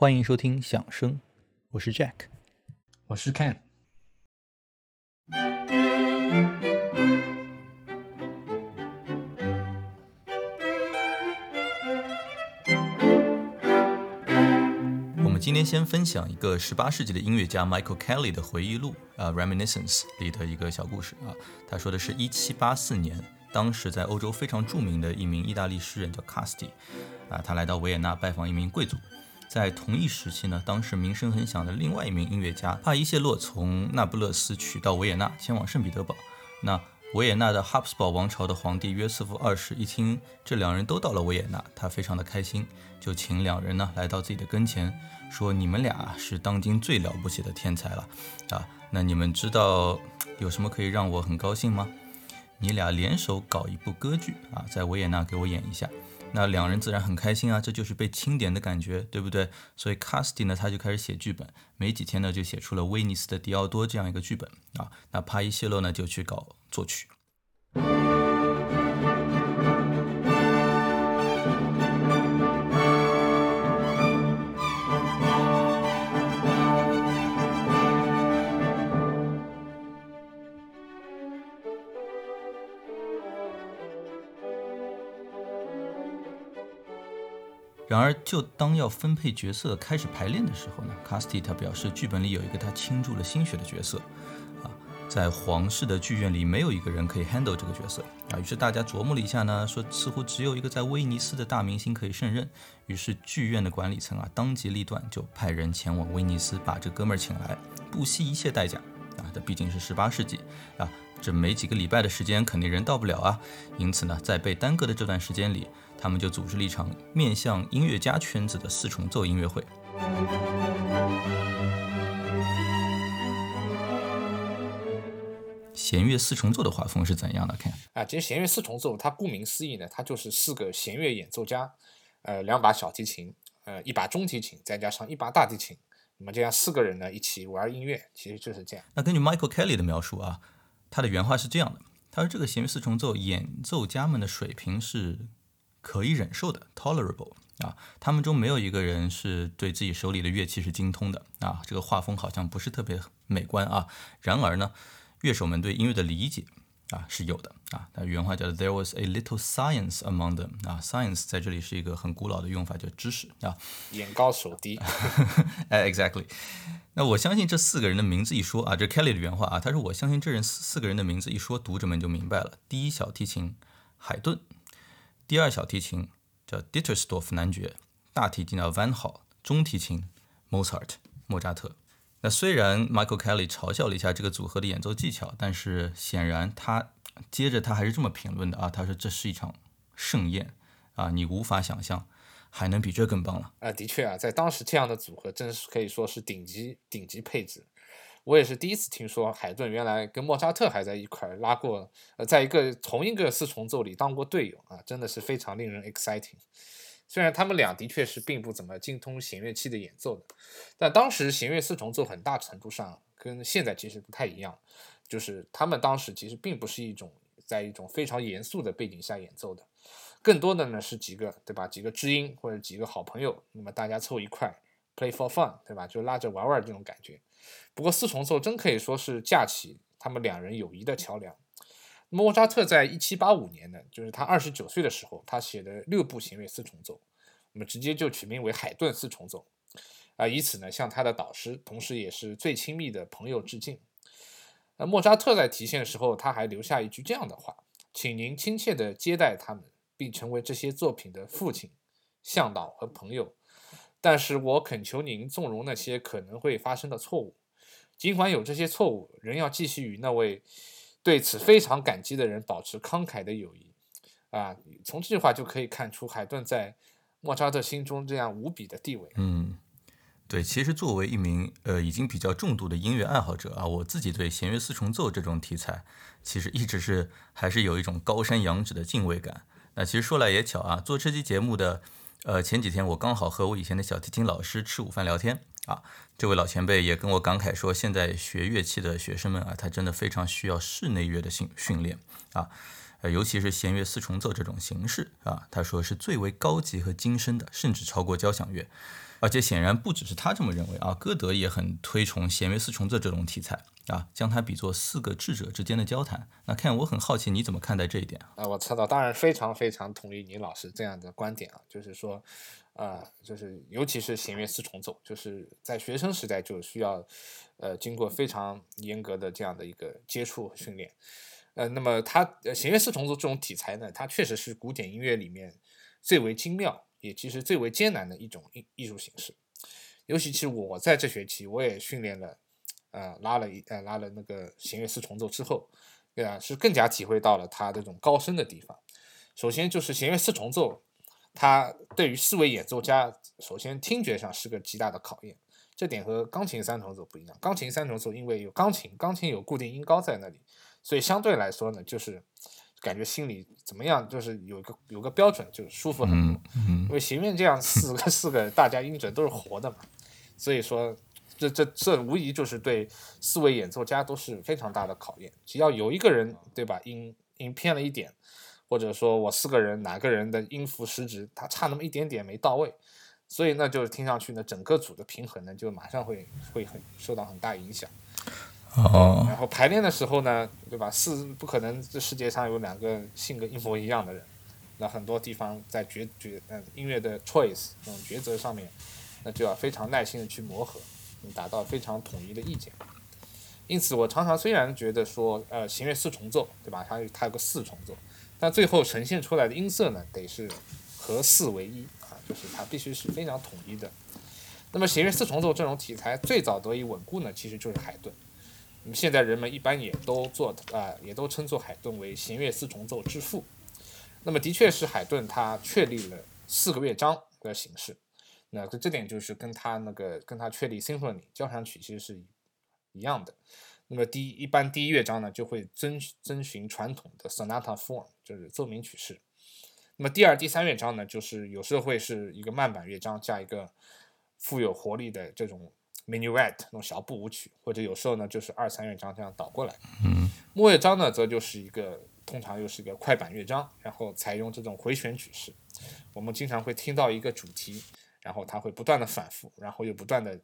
欢迎收听响声，我是 Jack。我是 Ken。我们今天先分享一个十八世纪的音乐家 Michael Kelly 的回忆录啊，《Reminiscence》里的一个小故事啊。他说的是一七八四年，当时在欧洲非常著名的一名意大利诗人叫 Casti 啊，他来到维也纳拜访一名贵族。在同一时期呢，当时名声很响的另外一名音乐家帕伊谢洛从那不勒斯取到维也纳，前往圣彼得堡。那维也纳的哈布斯堡王朝的皇帝约瑟夫二世一听这两人都到了维也纳，他非常的开心，就请两人呢来到自己的跟前，说：“你们俩是当今最了不起的天才了啊！那你们知道有什么可以让我很高兴吗？你俩联手搞一部歌剧啊，在维也纳给我演一下。”那两人自然很开心啊，这就是被钦点的感觉，对不对？所以卡斯蒂呢，他就开始写剧本，没几天呢，就写出了威尼斯的迪奥多这样一个剧本啊。那帕伊谢洛呢，就去搞作曲。然而，就当要分配角色、开始排练的时候呢，Casti 他表示，剧本里有一个他倾注了心血的角色，啊，在皇室的剧院里没有一个人可以 handle 这个角色啊。于是大家琢磨了一下呢，说似乎只有一个在威尼斯的大明星可以胜任。于是剧院的管理层啊，当机立断，就派人前往威尼斯把这哥们儿请来，不惜一切代价啊。这毕竟是十八世纪啊，这没几个礼拜的时间，肯定人到不了啊。因此呢，在被耽搁的这段时间里，他们就组织了一场面向音乐家圈子的四重奏音乐会。弦乐四重奏的画风是怎样的？看啊，其实弦乐四重奏它顾名思义呢，它就是四个弦乐演奏家，呃，两把小提琴，呃，一把中提琴，再加上一把大提琴，那么这样四个人呢一起玩音乐，其实就是这样。那根据 Michael Kelly 的描述啊，他的原话是这样的：他说这个弦乐四重奏演奏家们的水平是。可以忍受的，tolerable 啊，他们中没有一个人是对自己手里的乐器是精通的啊，这个画风好像不是特别美观啊。然而呢，乐手们对音乐的理解啊是有的啊。他原话叫 There was a little science among them 啊，science 在这里是一个很古老的用法，叫知识啊。眼高手低，哎，exactly。那我相信这四个人的名字一说啊，这 Kelly 的原话啊，他说我相信这人四四个人的名字一说，读者们就明白了。第一小提琴海顿。第二小提琴叫 Dittersdorf 男爵，大提琴叫 Van Hall，中提琴 Mozart 莫扎特。那虽然 Michael Kelly 嘲笑了一下这个组合的演奏技巧，但是显然他接着他还是这么评论的啊，他说这是一场盛宴啊，你无法想象还能比这更棒了啊。的确啊，在当时这样的组合真是可以说是顶级顶级配置。我也是第一次听说海顿原来跟莫扎特还在一块儿拉过，呃，在一个同一个四重奏里当过队友啊，真的是非常令人 exciting。虽然他们俩的确是并不怎么精通弦乐器的演奏的，但当时弦乐四重奏很大程度上跟现在其实不太一样，就是他们当时其实并不是一种在一种非常严肃的背景下演奏的，更多的呢是几个对吧？几个知音或者几个好朋友，那么大家凑一块 play for fun 对吧？就拉着玩玩这种感觉。不过四重奏真可以说是架起他们两人友谊的桥梁。莫扎特在一七八五年呢，就是他二十九岁的时候，他写的六部弦乐四重奏，那么直接就取名为海顿四重奏，啊，以此呢向他的导师，同时也是最亲密的朋友致敬。那莫扎特在提现的时候，他还留下一句这样的话：“请您亲切地接待他们，并成为这些作品的父亲、向导和朋友。但是我恳求您纵容那些可能会发生的错误。”尽管有这些错误，仍要继续与那位对此非常感激的人保持慷慨的友谊。啊，从这句话就可以看出海顿在莫扎特心中这样无比的地位。嗯，对，其实作为一名呃已经比较重度的音乐爱好者啊，我自己对弦乐四重奏这种题材，其实一直是还是有一种高山仰止的敬畏感。那其实说来也巧啊，做这期节目的呃前几天，我刚好和我以前的小提琴老师吃午饭聊天。啊，这位老前辈也跟我感慨说，现在学乐器的学生们啊，他真的非常需要室内乐的训训练啊。呃，尤其是弦乐四重奏这种形式啊，他说是最为高级和精深的，甚至超过交响乐。而且显然不只是他这么认为啊，歌德也很推崇弦乐四重奏这种题材啊，将它比作四个智者之间的交谈。那看我很好奇你怎么看待这一点啊？我知道，当然非常非常同意倪老师这样的观点啊，就是说，啊，就是尤其是弦乐四重奏，就是在学生时代就需要，呃，经过非常严格的这样的一个接触和训练。呃，那么它弦乐四重奏这种题材呢，它确实是古典音乐里面最为精妙。也其实最为艰难的一种艺艺术形式，尤其其实我在这学期我也训练了，呃，拉了一呃拉了那个弦乐四重奏之后，对啊，是更加体会到了它这种高深的地方。首先就是弦乐四重奏，它对于四位演奏家，首先听觉上是个极大的考验，这点和钢琴三重奏不一样。钢琴三重奏因为有钢琴，钢琴有固定音高在那里，所以相对来说呢，就是。感觉心里怎么样？就是有个有个标准，就是舒服很多。因为弦乐这样四个 四个大家音准都是活的嘛，所以说这这这无疑就是对四位演奏家都是非常大的考验。只要有一个人对吧，音音偏了一点，或者说我四个人哪个人的音符时值它差那么一点点没到位，所以那就听上去呢整个组的平衡呢就马上会会很受到很大影响。哦，然后排练的时候呢，对吧？四不可能这世界上有两个性格一模一样的人。那很多地方在抉抉嗯音乐的 choice 这种抉择上面，那就要非常耐心的去磨合，达到非常统一的意见。因此，我常常虽然觉得说，呃，弦乐四重奏，对吧？它它有个四重奏，但最后呈现出来的音色呢，得是和四为一啊，就是它必须是非常统一的。那么弦乐四重奏这种题材最早得以稳固呢，其实就是海顿。那么现在人们一般也都做啊，也都称作海顿为弦乐四重奏之父。那么的确是海顿他确立了四个乐章的形式。那这这点就是跟他那个跟他确立 symphony 交响曲其实是一样的。那么第一一般第一乐章呢就会遵遵循传统的 sonata form，就是奏鸣曲式。那么第二、第三乐章呢，就是有时候会是一个慢板乐章加一个富有活力的这种。Minuet 那种小步舞曲，或者有时候呢就是二三乐章这样倒过来。嗯，末乐章呢则就是一个通常又是一个快板乐章，然后采用这种回旋曲式。我们经常会听到一个主题，然后它会不断的反复，然后又不断的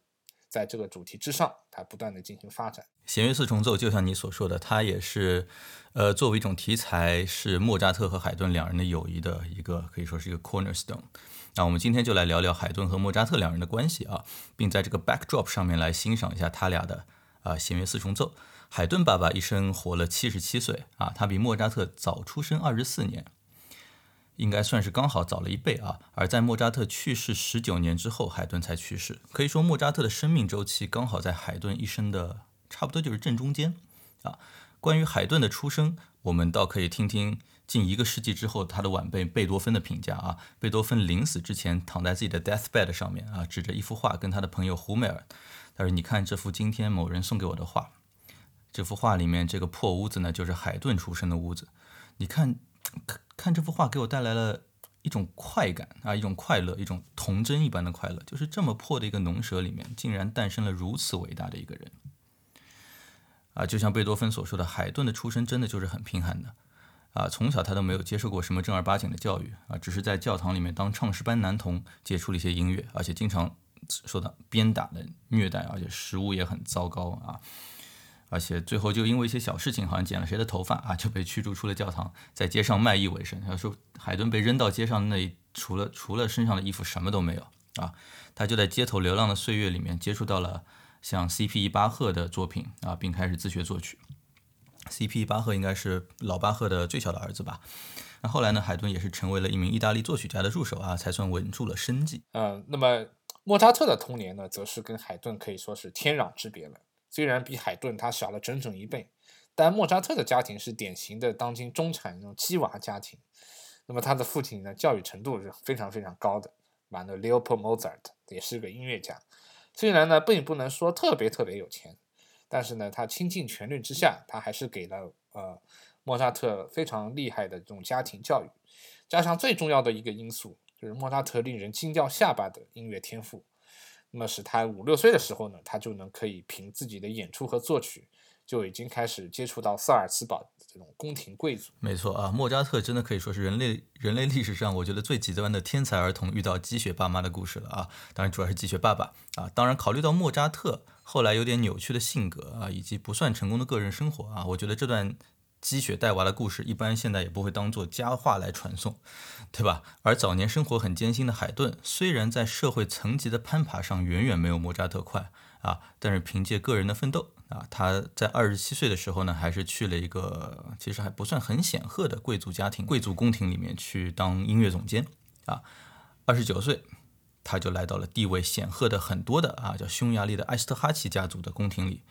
在这个主题之上，它不断的进行发展。弦乐四重奏就像你所说的，它也是呃作为一种题材，是莫扎特和海顿两人的友谊的一个可以说是一个 cornerstone。那我们今天就来聊聊海顿和莫扎特两人的关系啊，并在这个 backdrop 上面来欣赏一下他俩的啊弦乐四重奏。海顿爸爸一生活了七十七岁啊，他比莫扎特早出生二十四年，应该算是刚好早了一倍啊。而在莫扎特去世十九年之后，海顿才去世，可以说莫扎特的生命周期刚好在海顿一生的差不多就是正中间啊。关于海顿的出生，我们倒可以听听。近一个世纪之后，他的晚辈贝多芬的评价啊，贝多芬临死之前躺在自己的 deathbed 上面啊，指着一幅画跟他的朋友胡梅尔，他说：“你看这幅今天某人送给我的画，这幅画里面这个破屋子呢，就是海顿出生的屋子。你看，看看这幅画给我带来了一种快感啊，一种快乐，一种童真一般的快乐，就是这么破的一个农舍里面，竟然诞生了如此伟大的一个人啊！就像贝多芬所说的，海顿的出生真的就是很贫寒的。”啊，从小他都没有接受过什么正儿八经的教育啊，只是在教堂里面当唱诗班男童，接触了一些音乐，而且经常受到鞭打的虐待，而且食物也很糟糕啊，而且最后就因为一些小事情，好像剪了谁的头发啊，就被驱逐出了教堂，在街上卖艺为生。他说海顿被扔到街上那，除了除了身上的衣服什么都没有啊，他就在街头流浪的岁月里面接触到了像 C.P. 巴赫的作品啊，并开始自学作曲。C.P. 巴赫应该是老巴赫的最小的儿子吧？那后来呢？海顿也是成为了一名意大利作曲家的助手啊，才算稳住了生计。嗯，那么莫扎特的童年呢，则是跟海顿可以说是天壤之别了。虽然比海顿他小了整整一倍，但莫扎特的家庭是典型的当今中产那种鸡娃家庭。那么他的父亲呢，教育程度是非常非常高的，嘛呢，Leopold Mozart 也是个音乐家。虽然呢，并不能说特别特别有钱。但是呢，他倾尽全力之下，他还是给了呃莫扎特非常厉害的这种家庭教育，加上最重要的一个因素就是莫扎特令人惊掉下巴的音乐天赋，那么使他五六岁的时候呢，他就能可以凭自己的演出和作曲就已经开始接触到萨尔茨堡这种宫廷贵族。没错啊，莫扎特真的可以说是人类人类历史上我觉得最极端的天才儿童遇到鸡血爸妈的故事了啊！当然主要是鸡血爸爸啊。当然考虑到莫扎特后来有点扭曲的性格啊，以及不算成功的个人生活啊，我觉得这段积雪带娃的故事一般现在也不会当做佳话来传颂，对吧？而早年生活很艰辛的海顿，虽然在社会层级的攀爬上远远没有莫扎特快啊，但是凭借个人的奋斗。啊，他在二十七岁的时候呢，还是去了一个其实还不算很显赫的贵族家庭、贵族宫廷里面去当音乐总监。啊，二十九岁，他就来到了地位显赫的很多的啊，叫匈牙利的埃斯特哈奇家族的宫廷里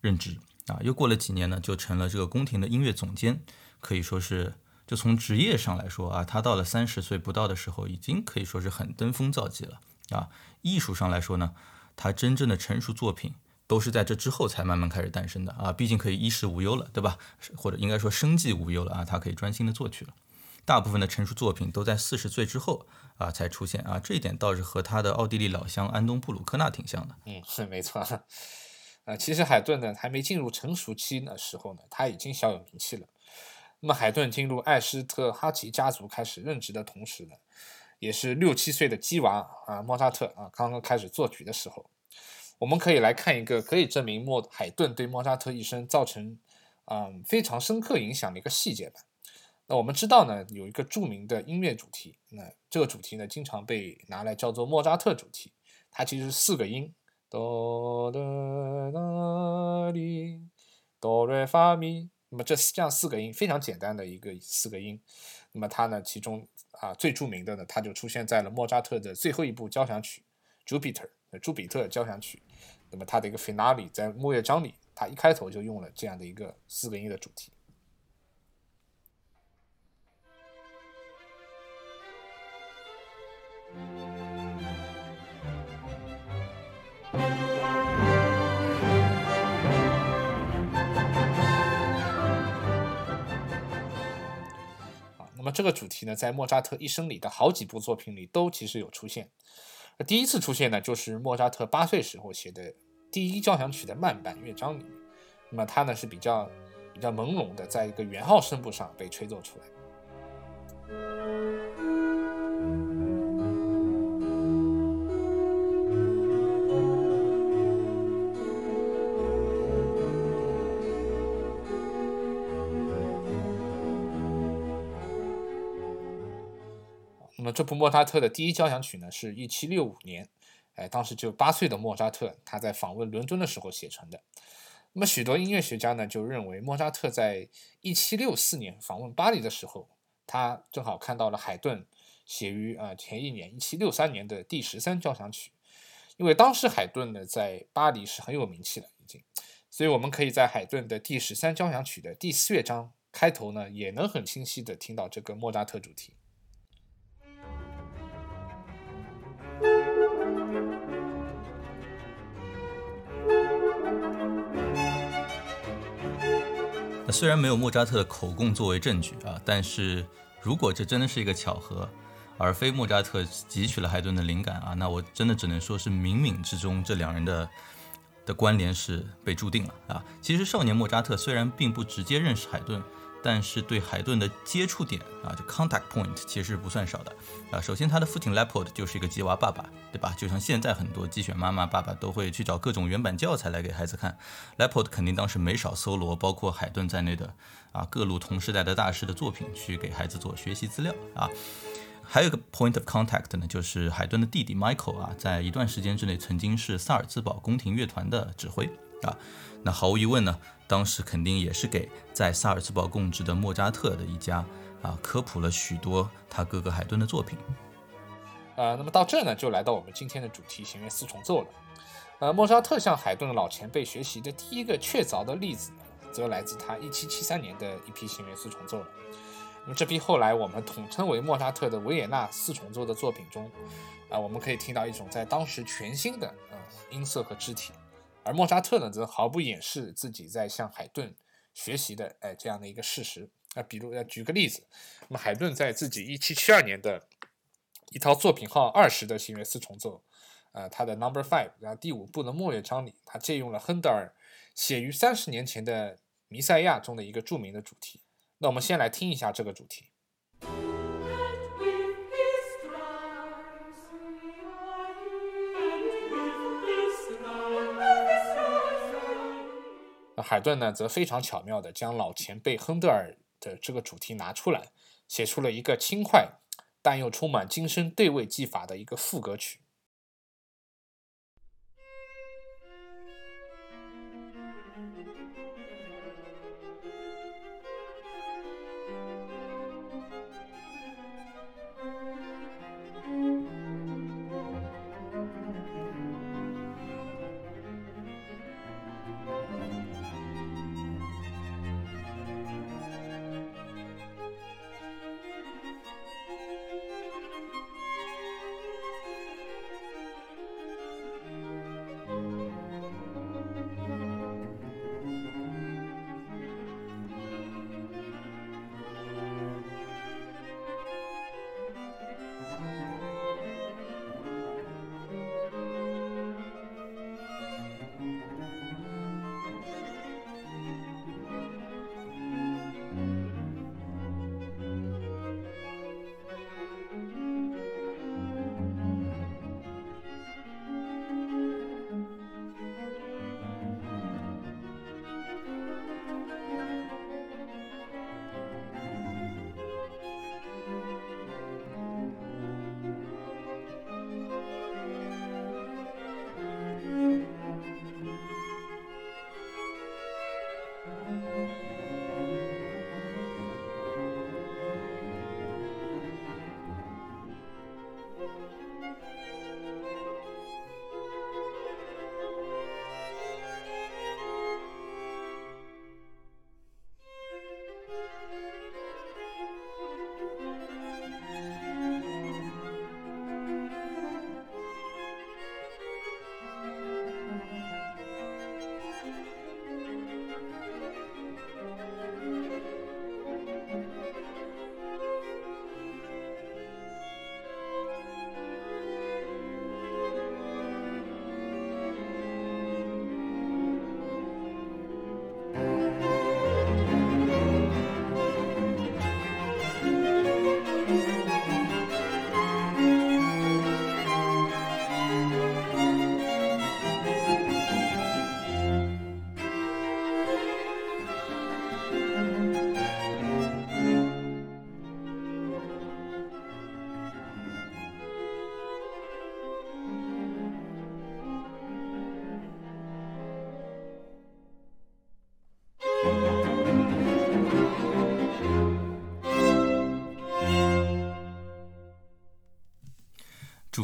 任职。啊，又过了几年呢，就成了这个宫廷的音乐总监。可以说是，就从职业上来说啊，他到了三十岁不到的时候，已经可以说是很登峰造极了。啊，艺术上来说呢，他真正的成熟作品。都是在这之后才慢慢开始诞生的啊，毕竟可以衣食无忧了，对吧？或者应该说生计无忧了啊，他可以专心的作曲了。大部分的成熟作品都在四十岁之后啊才出现啊，这一点倒是和他的奥地利老乡安东布鲁克纳挺像的。嗯，是没错。呃，其实海顿呢还没进入成熟期的时候呢，他已经小有名气了。那么海顿进入艾斯特哈奇家族开始任职的同时呢，也是六七岁的鸡娃啊莫扎特啊刚刚开始作曲的时候。我们可以来看一个可以证明莫海顿对莫扎特一生造成嗯非常深刻影响的一个细节吧。那我们知道呢，有一个著名的音乐主题，那这个主题呢经常被拿来叫做莫扎特主题。它其实是四个音，哆哆哆哩哆瑞发咪。那么这这样四个音非常简单的一个四个音。那么它呢其中啊最著名的呢，它就出现在了莫扎特的最后一部交响曲《Jupiter》朱比特交响曲。那么它的一个 finale 在末乐章里，它一开头就用了这样的一个四个音的主题。那么这个主题呢，在莫扎特一生里的好几部作品里都其实有出现。第一次出现呢，就是莫扎特八岁时候写的第一交响曲的慢板乐章里面。那么它呢是比较比较朦胧的，在一个圆号声部上被吹奏出来。这部莫扎特的第一交响曲呢，是一七六五年，哎，当时只有八岁的莫扎特他在访问伦敦的时候写成的。那么许多音乐学家呢就认为，莫扎特在一七六四年访问巴黎的时候，他正好看到了海顿写于啊前一年一七六三年的第十三交响曲，因为当时海顿呢在巴黎是很有名气了已经，所以我们可以在海顿的第十三交响曲的第四乐章开头呢，也能很清晰的听到这个莫扎特主题。虽然没有莫扎特的口供作为证据啊，但是如果这真的是一个巧合，而非莫扎特汲取了海顿的灵感啊，那我真的只能说是冥冥之中这两人的的关联是被注定了啊。其实少年莫扎特虽然并不直接认识海顿。但是对海顿的接触点啊，这 contact point 其实不算少的啊。首先，他的父亲 Leopold 就是一个鸡娃爸爸，对吧？就像现在很多鸡血妈妈爸爸都会去找各种原版教材来给孩子看，Leopold 肯定当时没少搜罗包括海顿在内的啊各路同时代的大师的作品去给孩子做学习资料啊。还有一个 point of contact 呢，就是海顿的弟弟 Michael 啊，在一段时间之内曾经是萨尔茨堡宫廷乐团的指挥啊。那毫无疑问呢。当时肯定也是给在萨尔茨堡供职的莫扎特的一家啊科普了许多他哥哥海顿的作品。呃，那么到这呢，就来到我们今天的主题弦乐四重奏了。呃，莫扎特向海顿的老前辈学习的第一个确凿的例子，则来自他1773年的一批弦乐四重奏了。那么这批后来我们统称为莫扎特的维也纳四重奏的作品中，啊，我们可以听到一种在当时全新的呃音色和肢体。而莫扎特呢，则毫不掩饰自己在向海顿学习的，哎，这样的一个事实。啊，比如，要举个例子，那么海顿在自己一七七二年的一套作品号二十的弦乐四重奏，呃，他的 Number Five，然后第五部的末乐章里，他借用了亨德尔写于三十年前的《弥赛亚》中的一个著名的主题。那我们先来听一下这个主题。海顿呢，则非常巧妙地将老前辈亨德尔的这个主题拿出来，写出了一个轻快但又充满精深对位技法的一个副歌曲。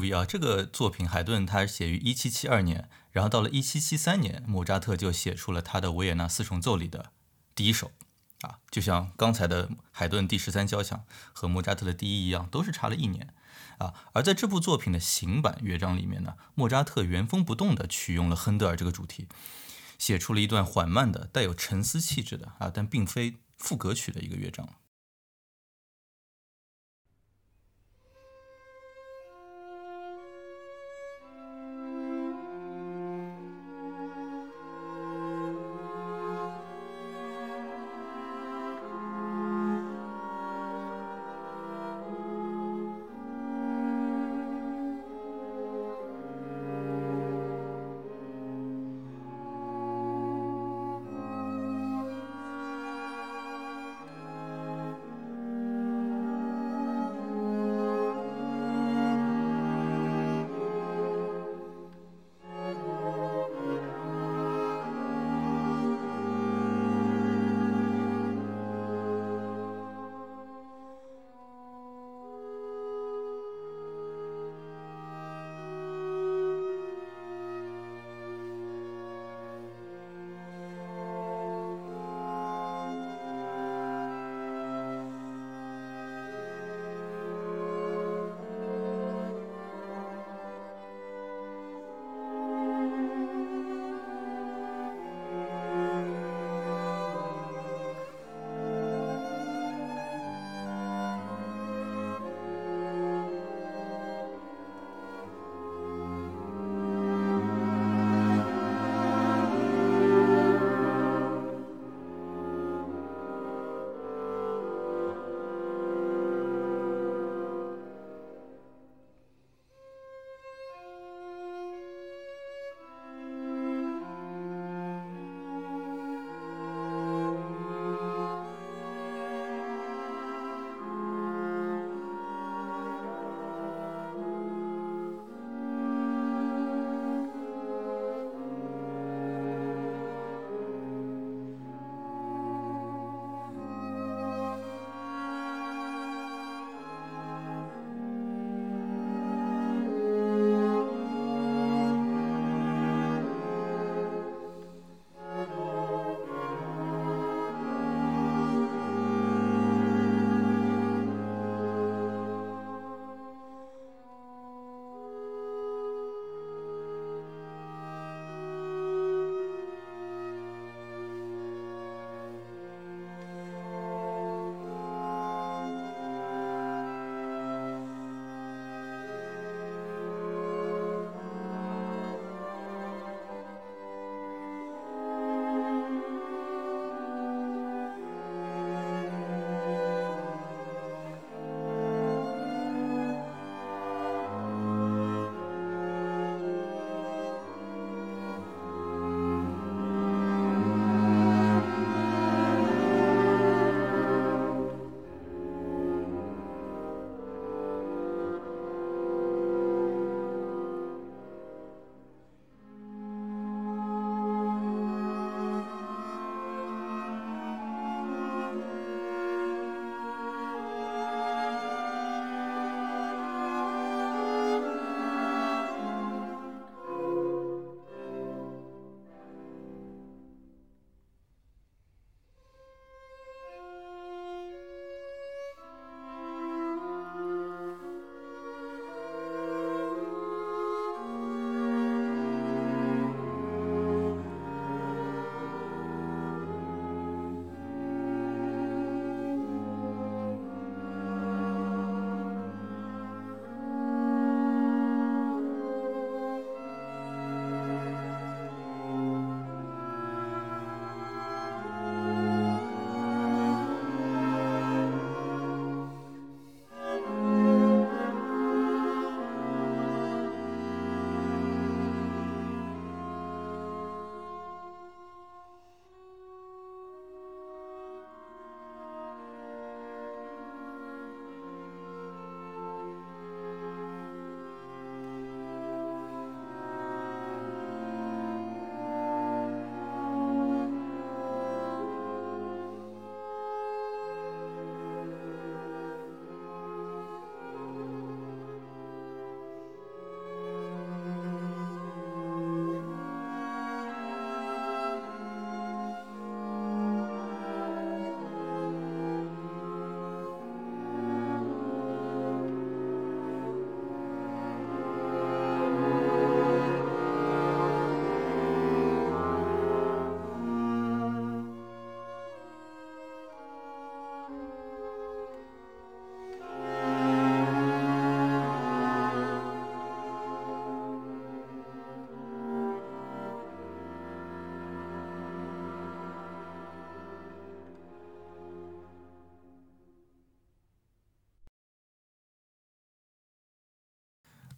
意啊，这个作品海顿他写于一七七二年，然后到了一七七三年，莫扎特就写出了他的维也纳四重奏里的第一首，啊，就像刚才的海顿第十三交响和莫扎特的第一一样，都是差了一年，啊，而在这部作品的行版乐章里面呢，莫扎特原封不动地取用了亨德尔这个主题，写出了一段缓慢的、带有沉思气质的啊，但并非副歌曲的一个乐章。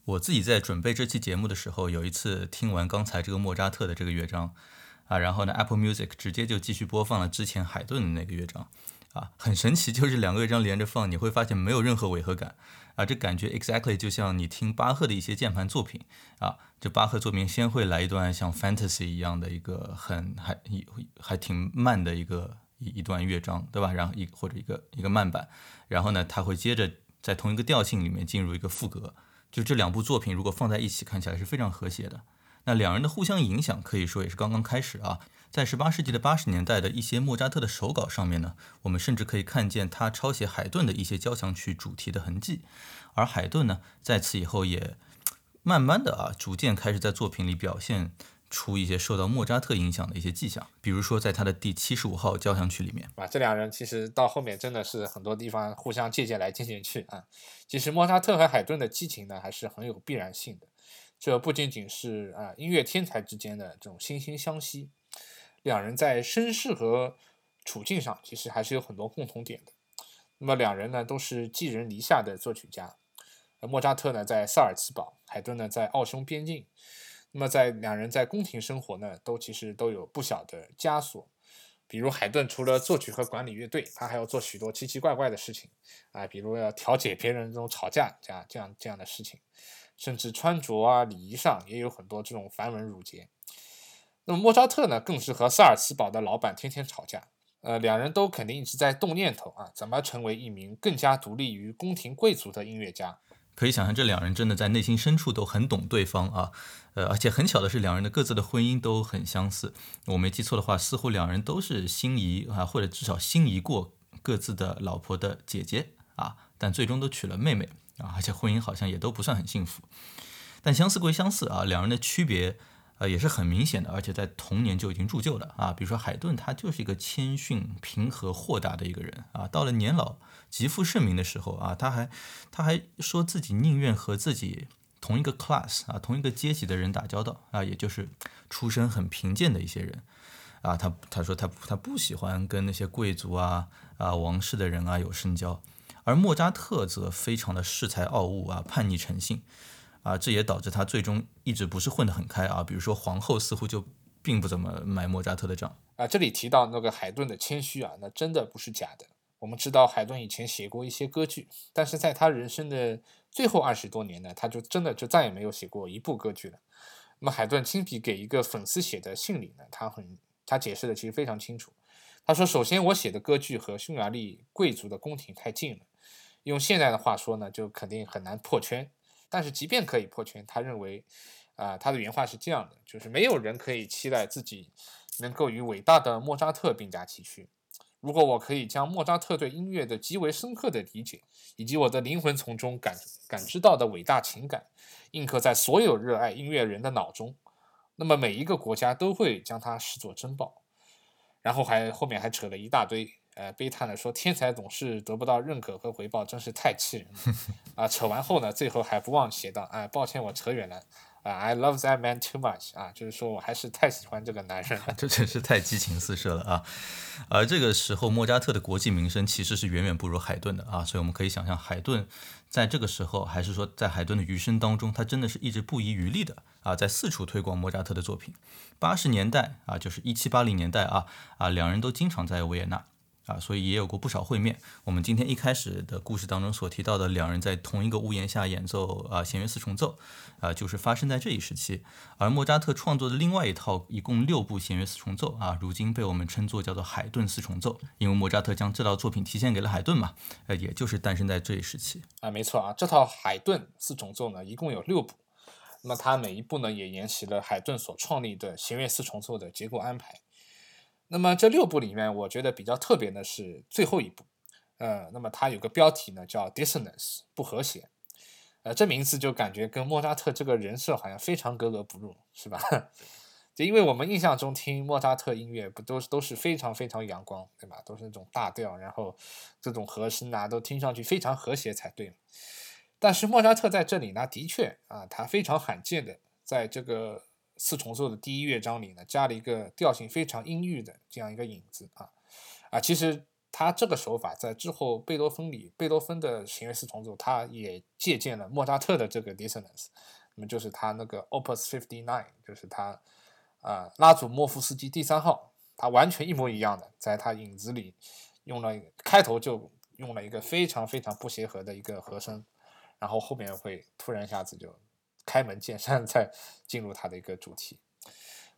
我自己在准备这期节目的时候，有一次听完刚才这个莫扎特的这个乐章，啊，然后呢，Apple Music 直接就继续播放了之前海顿的那个乐章，啊，很神奇，就是两个乐章连着放，你会发现没有任何违和感，啊，这感觉 exactly 就像你听巴赫的一些键盘作品，啊，这巴赫作品先会来一段像 Fantasy 一样的一个很还还挺慢的一个一一段乐章，对吧？然后一或者一个一个慢板，然后呢，他会接着在同一个调性里面进入一个副歌。就这两部作品，如果放在一起看起来是非常和谐的。那两人的互相影响可以说也是刚刚开始啊。在十八世纪的八十年代的一些莫扎特的手稿上面呢，我们甚至可以看见他抄写海顿的一些交响曲主题的痕迹。而海顿呢，在此以后也慢慢的啊，逐渐开始在作品里表现。出一些受到莫扎特影响的一些迹象，比如说在他的第七十五号交响曲里面，啊，这两人其实到后面真的是很多地方互相借鉴来借鉴去啊。其实莫扎特和海顿的激情呢，还是很有必然性的。这不仅仅是啊音乐天才之间的这种惺惺相惜，两人在身世和处境上其实还是有很多共同点的。那么两人呢都是寄人篱下的作曲家，莫扎特呢在萨尔茨堡，海顿呢在奥匈边境。那么，在两人在宫廷生活呢，都其实都有不小的枷锁。比如海顿除了作曲和管理乐队，他还要做许多奇奇怪怪的事情啊，比如要调解别人这种吵架这样这样这样的事情，甚至穿着啊礼仪上也有很多这种繁文缛节。那么莫扎特呢，更是和萨尔茨堡的老板天天吵架。呃，两人都肯定一直在动念头啊，怎么成为一名更加独立于宫廷贵族的音乐家。可以想象，这两人真的在内心深处都很懂对方啊，呃，而且很巧的是，两人的各自的婚姻都很相似。我没记错的话，似乎两人都是心仪啊，或者至少心仪过各自的老婆的姐姐啊，但最终都娶了妹妹啊，而且婚姻好像也都不算很幸福。但相似归相似啊，两人的区别。呃，也是很明显的，而且在童年就已经铸就了啊。比如说海顿，他就是一个谦逊、平和、豁达的一个人啊。到了年老、极负盛名的时候啊，他还他还说自己宁愿和自己同一个 class 啊、同一个阶级的人打交道啊，也就是出身很贫贱的一些人啊。他他说他他不喜欢跟那些贵族啊、啊王室的人啊有深交。而莫扎特则非常的恃才傲物啊，叛逆成性。啊，这也导致他最终一直不是混得很开啊。比如说皇后似乎就并不怎么买莫扎特的账啊。这里提到那个海顿的谦虚啊，那真的不是假的。我们知道海顿以前写过一些歌剧，但是在他人生的最后二十多年呢，他就真的就再也没有写过一部歌剧了。那么海顿亲笔给一个粉丝写的信里呢，他很他解释的其实非常清楚。他说：“首先，我写的歌剧和匈牙利贵族的宫廷太近了，用现在的话说呢，就肯定很难破圈。”但是，即便可以破圈，他认为，啊，他的原话是这样的：，就是没有人可以期待自己能够与伟大的莫扎特并驾齐驱。如果我可以将莫扎特对音乐的极为深刻的理解，以及我的灵魂从中感感知到的伟大情感，印刻在所有热爱音乐人的脑中，那么每一个国家都会将它视作珍宝。然后还后面还扯了一大堆。呃，悲叹的说：“天才总是得不到认可和回报，真是太气人了。”啊，扯完后呢，最后还不忘写道：“哎，抱歉，我扯远了。，I love that man too much。啊，就是说我还是太喜欢这个男人了。这真是太激情四射了啊！而这个时候，莫扎特的国际名声其实是远远不如海顿的啊，所以我们可以想象，海顿在这个时候，还是说在海顿的余生当中，他真的是一直不遗余力的啊，在四处推广莫扎特的作品。八十年代啊，就是一七八零年代啊啊，两人都经常在维也纳。啊，所以也有过不少会面。我们今天一开始的故事当中所提到的两人在同一个屋檐下演奏啊弦乐四重奏，啊，就是发生在这一时期。而莫扎特创作的另外一套一共六部弦乐四重奏啊，如今被我们称作叫做海顿四重奏，因为莫扎特将这套作品提献给了海顿嘛，呃，也就是诞生在这一时期。啊，没错啊，这套海顿四重奏呢，一共有六部，那么它每一部呢也沿袭了海顿所创立的弦乐四重奏的结构安排。那么这六部里面，我觉得比较特别的是最后一部，呃，那么它有个标题呢叫 Dissonance 不和谐，呃，这名字就感觉跟莫扎特这个人设好像非常格格不入，是吧？就因为我们印象中听莫扎特音乐不都是都是非常非常阳光，对吧？都是那种大调，然后这种和声啊都听上去非常和谐才对。但是莫扎特在这里呢，的确啊，他非常罕见的在这个。四重奏的第一乐章里呢，加了一个调性非常阴郁的这样一个影子啊啊，其实。他这个手法在之后贝多芬里，贝多芬的弦乐四重奏，他也借鉴了莫扎特的这个 dissonance，那么就是他那个 Opus Fifty Nine，就是他啊拉祖莫夫斯基第三号，他完全一模一样的，在他影子里用了开头就用了一个非常非常不协和的一个和声，然后后面会突然一下子就开门见山，再进入他的一个主题。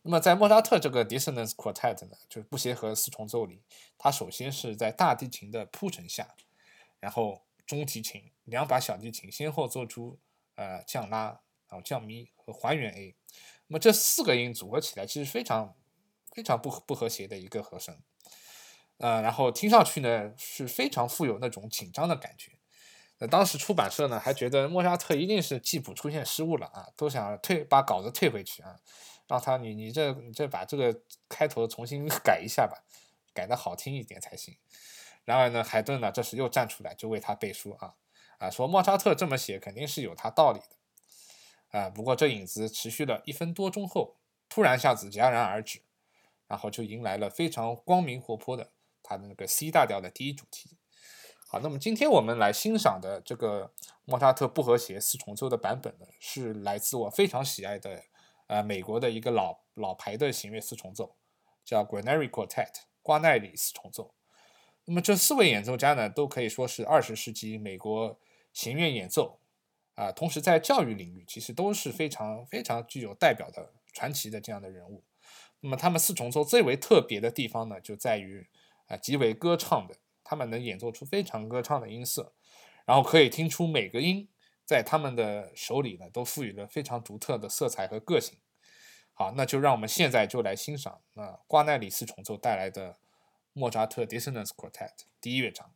那么在莫扎特这个 Dissonance Quartet 呢，就是不协和四重奏里，它首先是在大提琴的铺陈下，然后中提琴、两把小提琴先后做出呃降拉、然后降咪和还原 A，那么这四个音组合起来其实非常非常不不和谐的一个和声，呃，然后听上去呢是非常富有那种紧张的感觉。那当时出版社呢还觉得莫扎特一定是记谱出现失误了啊，都想退把稿子退回去啊。让他你你这你这把这个开头重新 改一下吧，改的好听一点才行。然而呢，海顿呢这时又站出来就为他背书啊啊，说莫扎特这么写肯定是有他道理的啊。不过这影子持续了一分多钟后，突然一下子戛然而止，然后就迎来了非常光明活泼的他的那个 C 大调的第一主题。好，那么今天我们来欣赏的这个莫扎特不和谐四重奏的版本呢，是来自我非常喜爱的。呃，美国的一个老老牌的弦乐四重奏，叫 Granary Quartet，瓜奈里四重奏。那么这四位演奏家呢，都可以说是二十世纪美国弦乐演奏啊，同时在教育领域其实都是非常非常具有代表的传奇的这样的人物。那么他们四重奏最为特别的地方呢，就在于啊极为歌唱的，他们能演奏出非常歌唱的音色，然后可以听出每个音。在他们的手里呢，都赋予了非常独特的色彩和个性。好，那就让我们现在就来欣赏那瓜奈里斯重奏带来的莫扎特 Dissonance Quartet 第一乐章。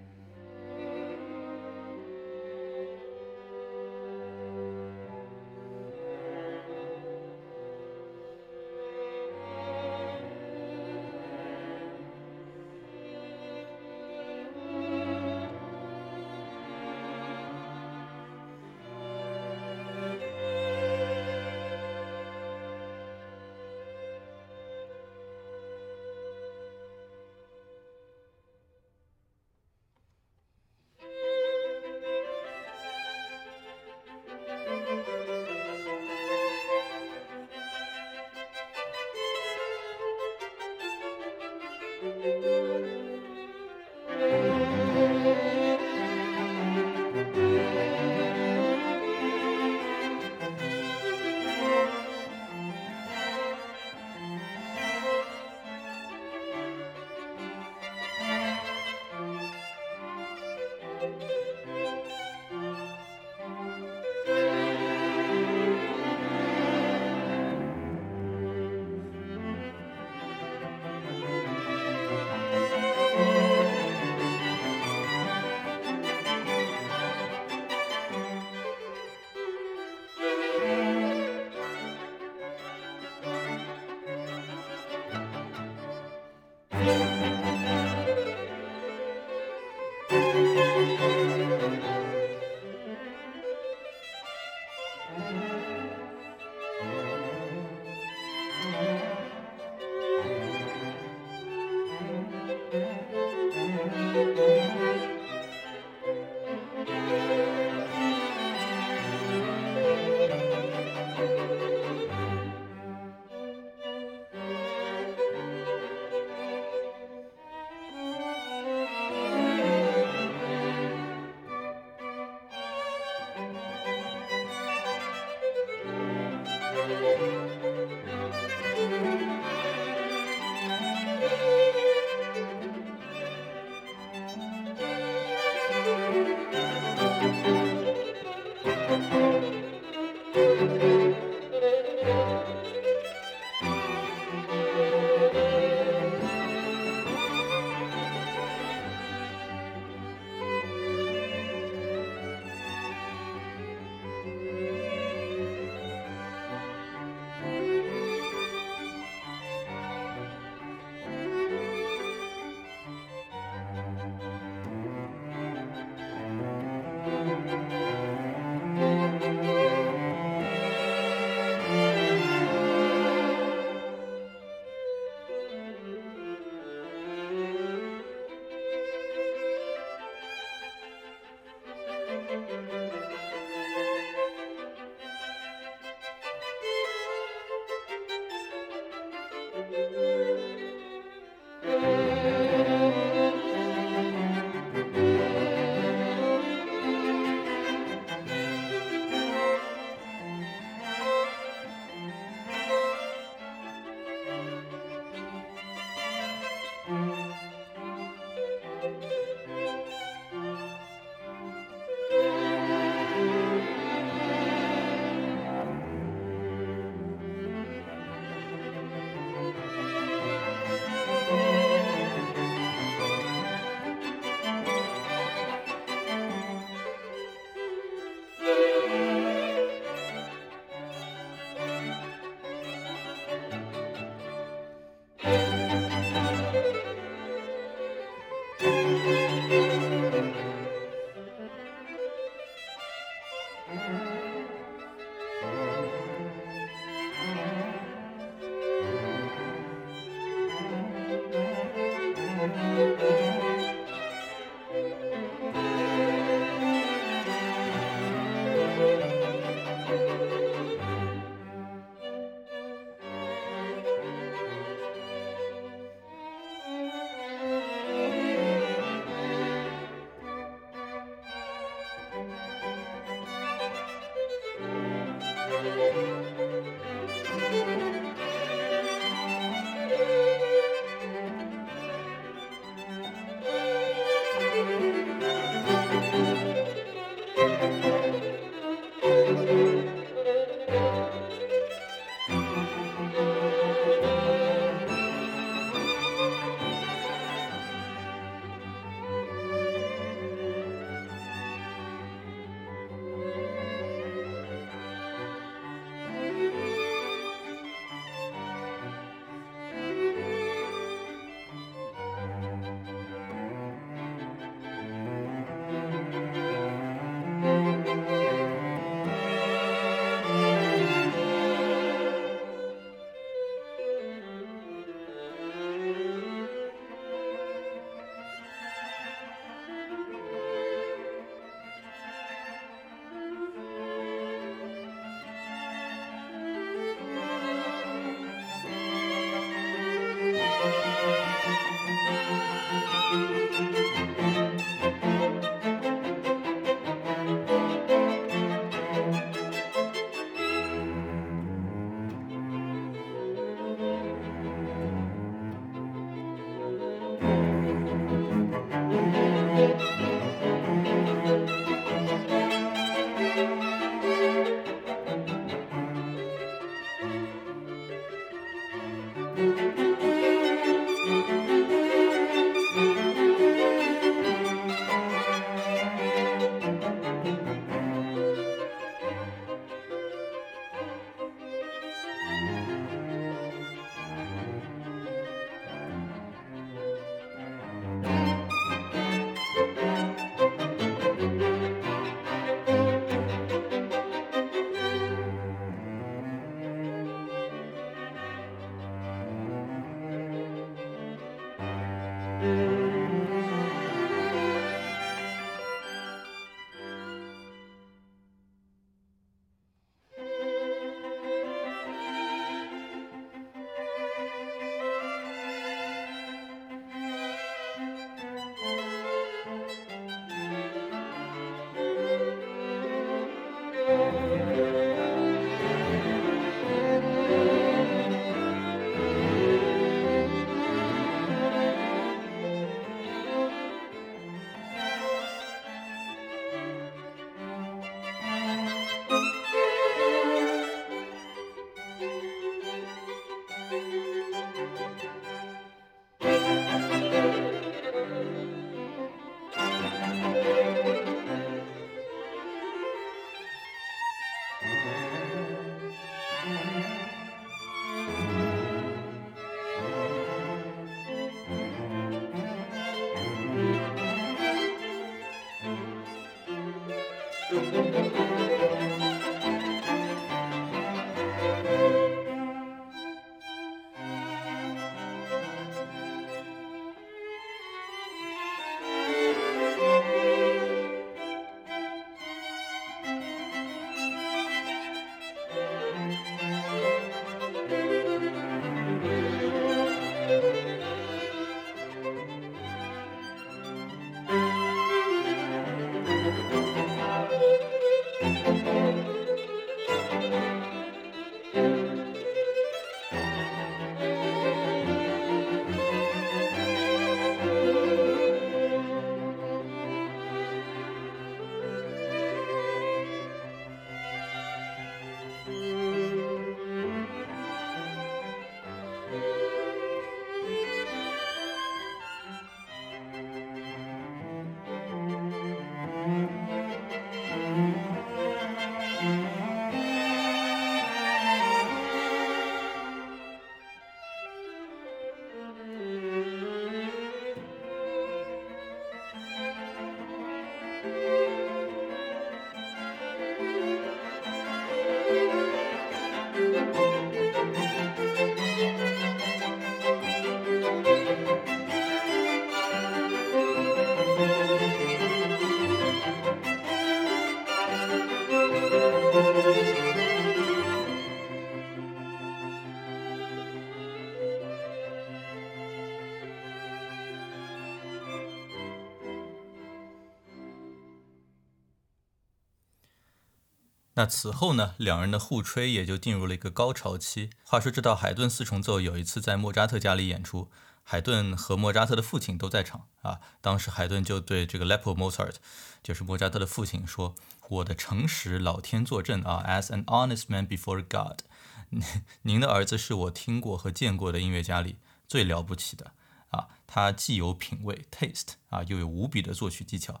那此后呢，两人的互吹也就进入了一个高潮期。话说这道海顿四重奏有一次在莫扎特家里演出，海顿和莫扎特的父亲都在场啊。当时海顿就对这个 Leopold Mozart，就是莫扎特的父亲说：“我的诚实，老天作证啊，as an honest man before God，您的儿子是我听过和见过的音乐家里最了不起的啊。他既有品味 taste 啊，又有无比的作曲技巧。”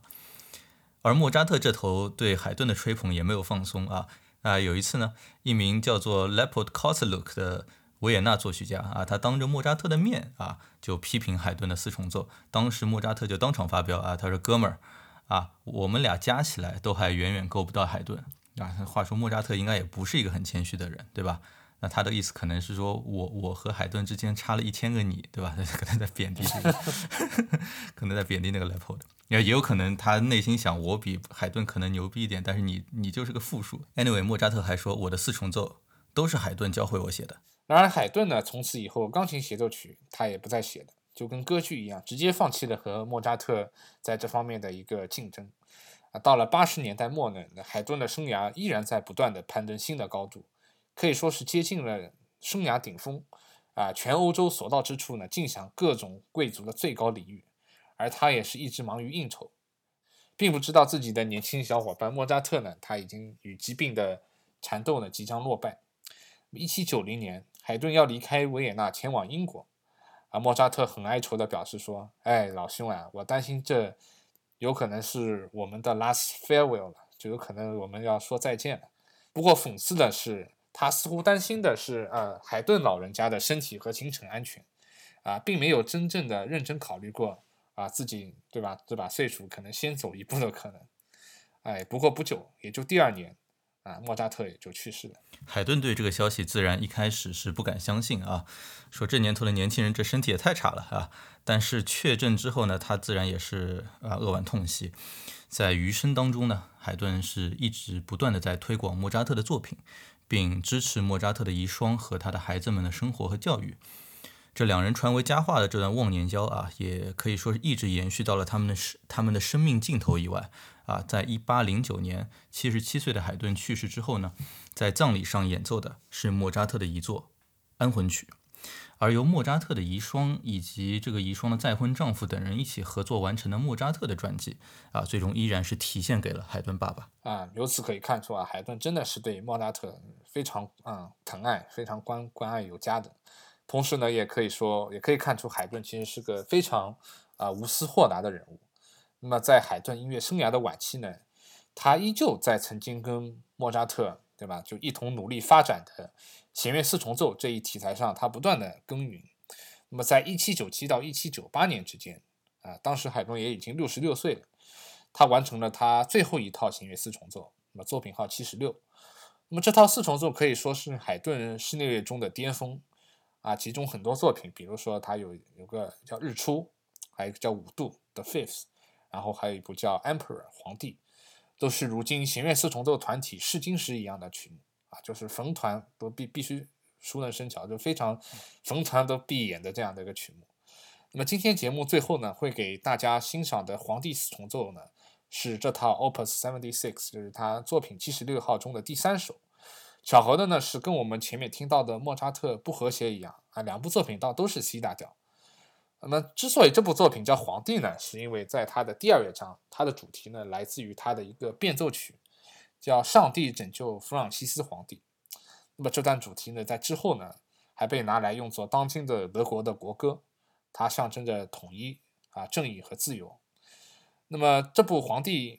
而莫扎特这头对海顿的吹捧也没有放松啊啊！有一次呢，一名叫做 Leopold Kozeluk 的维也纳作曲家啊，他当着莫扎特的面啊，就批评海顿的四重奏。当时莫扎特就当场发飙啊，他说：“哥们儿啊，我们俩加起来都还远远够不到海顿啊。”话说莫扎特应该也不是一个很谦虚的人，对吧？那他的意思可能是说我我和海顿之间差了一千个你，对吧？可能在贬低这个，可能在贬低那个 Leopold。也也有可能他内心想，我比海顿可能牛逼一点，但是你你就是个负数。Anyway，莫扎特还说我的四重奏都是海顿教会我写的。然而海顿呢，从此以后钢琴协奏曲他也不再写了，就跟歌剧一样，直接放弃了和莫扎特在这方面的一个竞争。啊，到了八十年代末呢，海顿的生涯依然在不断的攀登新的高度，可以说是接近了生涯顶峰。啊，全欧洲所到之处呢，尽享各种贵族的最高礼遇。而他也是一直忙于应酬，并不知道自己的年轻小伙伴莫扎特呢，他已经与疾病的缠斗呢即将落败。一七九零年，海顿要离开维也纳前往英国，而莫扎特很哀愁地表示说：“哎，老兄啊，我担心这有可能是我们的 last farewell 了，就有可能我们要说再见了。”不过讽刺的是，他似乎担心的是呃海顿老人家的身体和行程安全，啊，并没有真正的认真考虑过。啊，自己对吧？这把岁数可能先走一步的可能，哎，不过不久，也就第二年，啊，莫扎特也就去世了。海顿对这个消息自然一开始是不敢相信啊，说这年头的年轻人这身体也太差了啊。但是确诊之后呢，他自然也是啊扼腕痛惜。在余生当中呢，海顿是一直不断的在推广莫扎特的作品，并支持莫扎特的遗孀和他的孩子们的生活和教育。这两人传为佳话的这段忘年交啊，也可以说是一直延续到了他们的生他们的生命尽头以外啊。在一八零九年，七十七岁的海顿去世之后呢，在葬礼上演奏的是莫扎特的遗作《安魂曲》，而由莫扎特的遗孀以及这个遗孀的再婚丈夫等人一起合作完成的莫扎特的传记啊，最终依然是体现给了海顿爸爸啊。由此可以看出啊，海顿真的是对莫扎特非常啊疼爱，非常关关爱有加的。同时呢，也可以说，也可以看出海顿其实是个非常啊无私豁达的人物。那么在海顿音乐生涯的晚期呢，他依旧在曾经跟莫扎特对吧，就一同努力发展的弦乐四重奏这一题材上，他不断的耕耘。那么在一七九七到一七九八年之间啊，当时海顿也已经六十六岁了，他完成了他最后一套弦乐四重奏，那么作品号七十六。那么这套四重奏可以说是海顿室内乐中的巅峰。啊，其中很多作品，比如说他有有个叫《日出》，还有一个叫《五度》的 Fifth，然后还有一部叫《Emperor》皇帝，都是如今弦乐四重奏团体试金石一样的曲目啊，就是逢团都必必须熟能生巧，就非常逢团都必演的这样的一个曲目。那么今天节目最后呢，会给大家欣赏的皇帝四重奏呢，是这套 Opus Seventy Six，就是他作品七十六号中的第三首。巧合的呢是，跟我们前面听到的莫扎特不和谐一样啊，两部作品倒都是 C 大调。那么，之所以这部作品叫《皇帝》呢，是因为在它的第二乐章，它的主题呢来自于他的一个变奏曲，叫《上帝拯救弗朗西斯皇帝》。那么这段主题呢，在之后呢，还被拿来用作当今的德国的国歌，它象征着统一啊、正义和自由。那么这部《皇帝》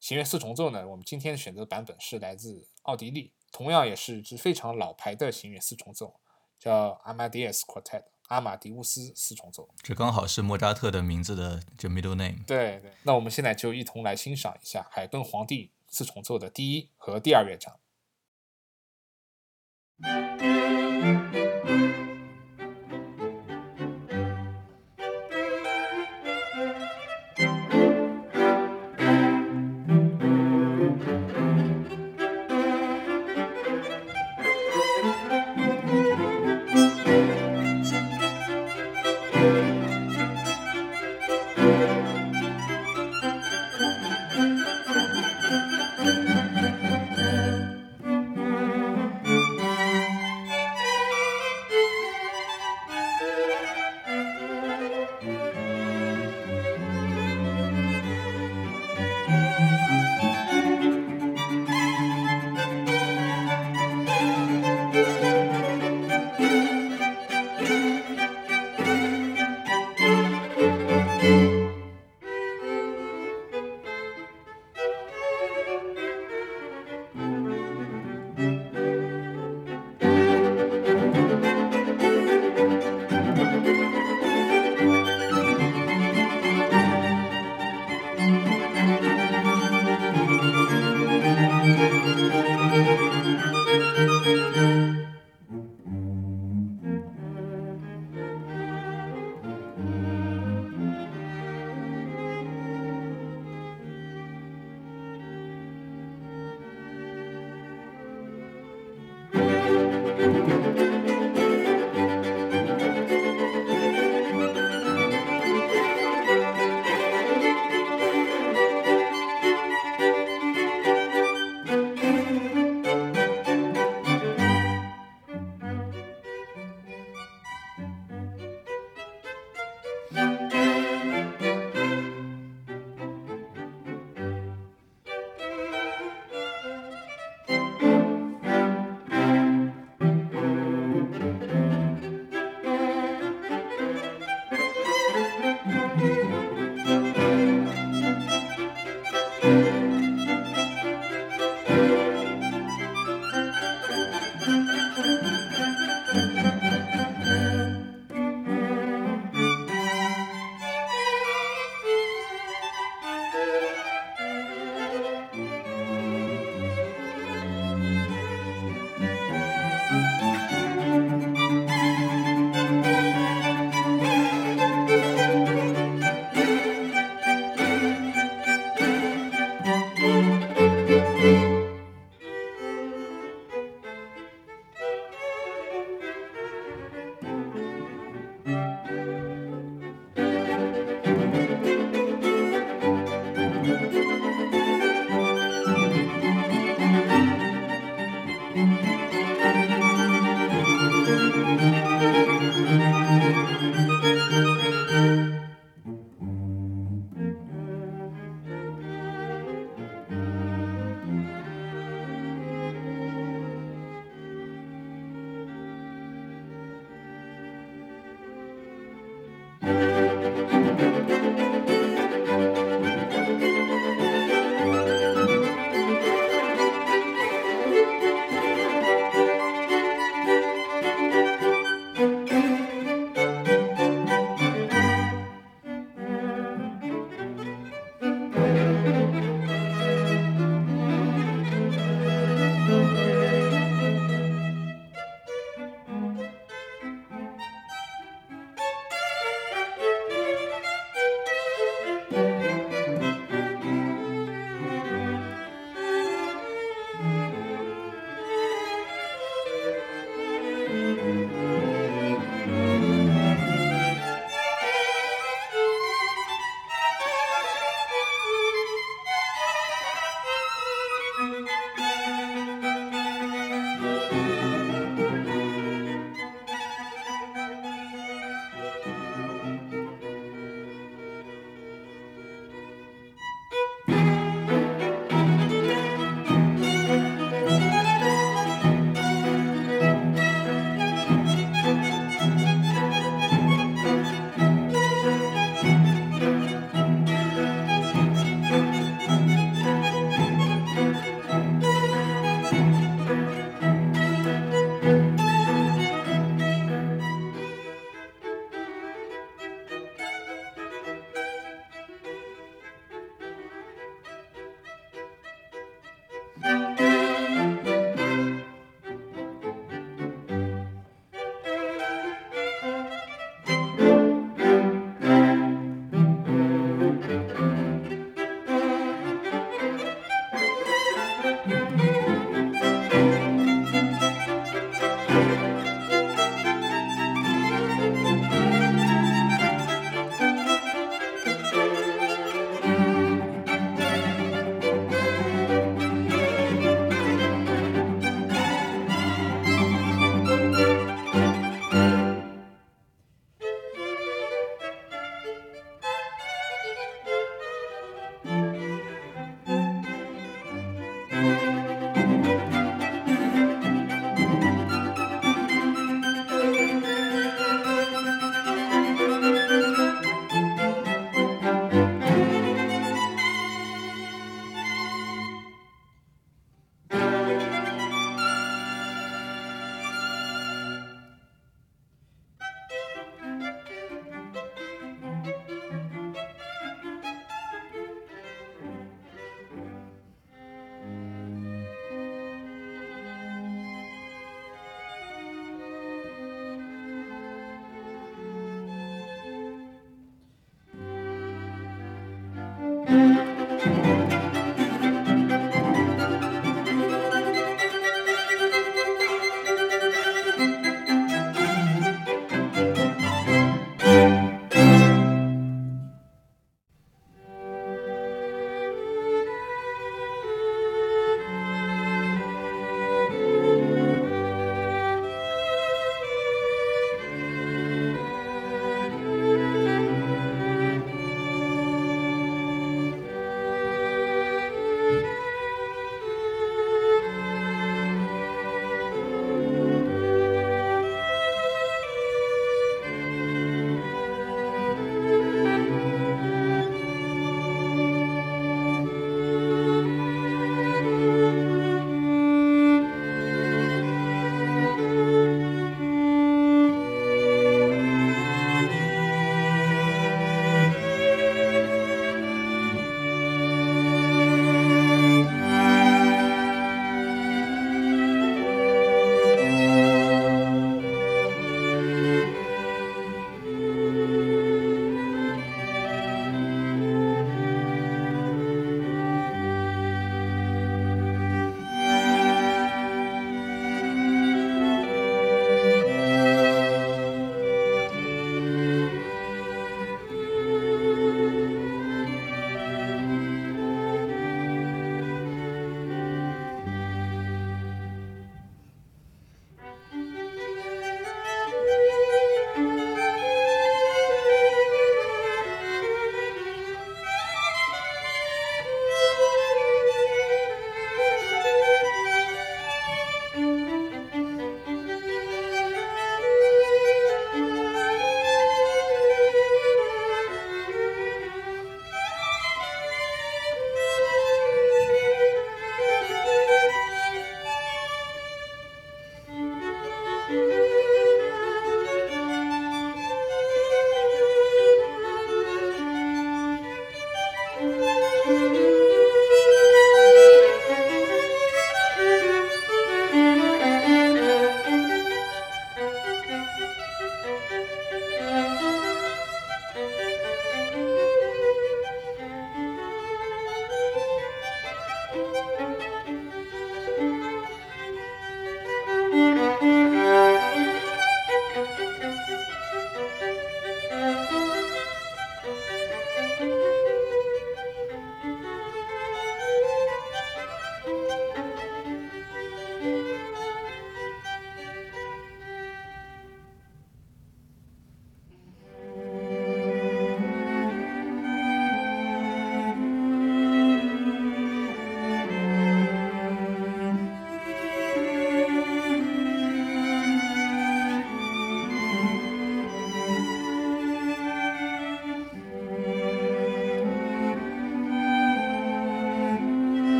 行乐四重奏呢，我们今天选择的版本是来自奥地利。同样也是支非常老牌的行乐四重奏，叫阿玛迪斯 Quartet，阿马迪乌斯四重奏。这刚好是莫扎特的名字的这 middle name。对对，那我们现在就一同来欣赏一下海顿皇帝四重奏的第一和第二乐章。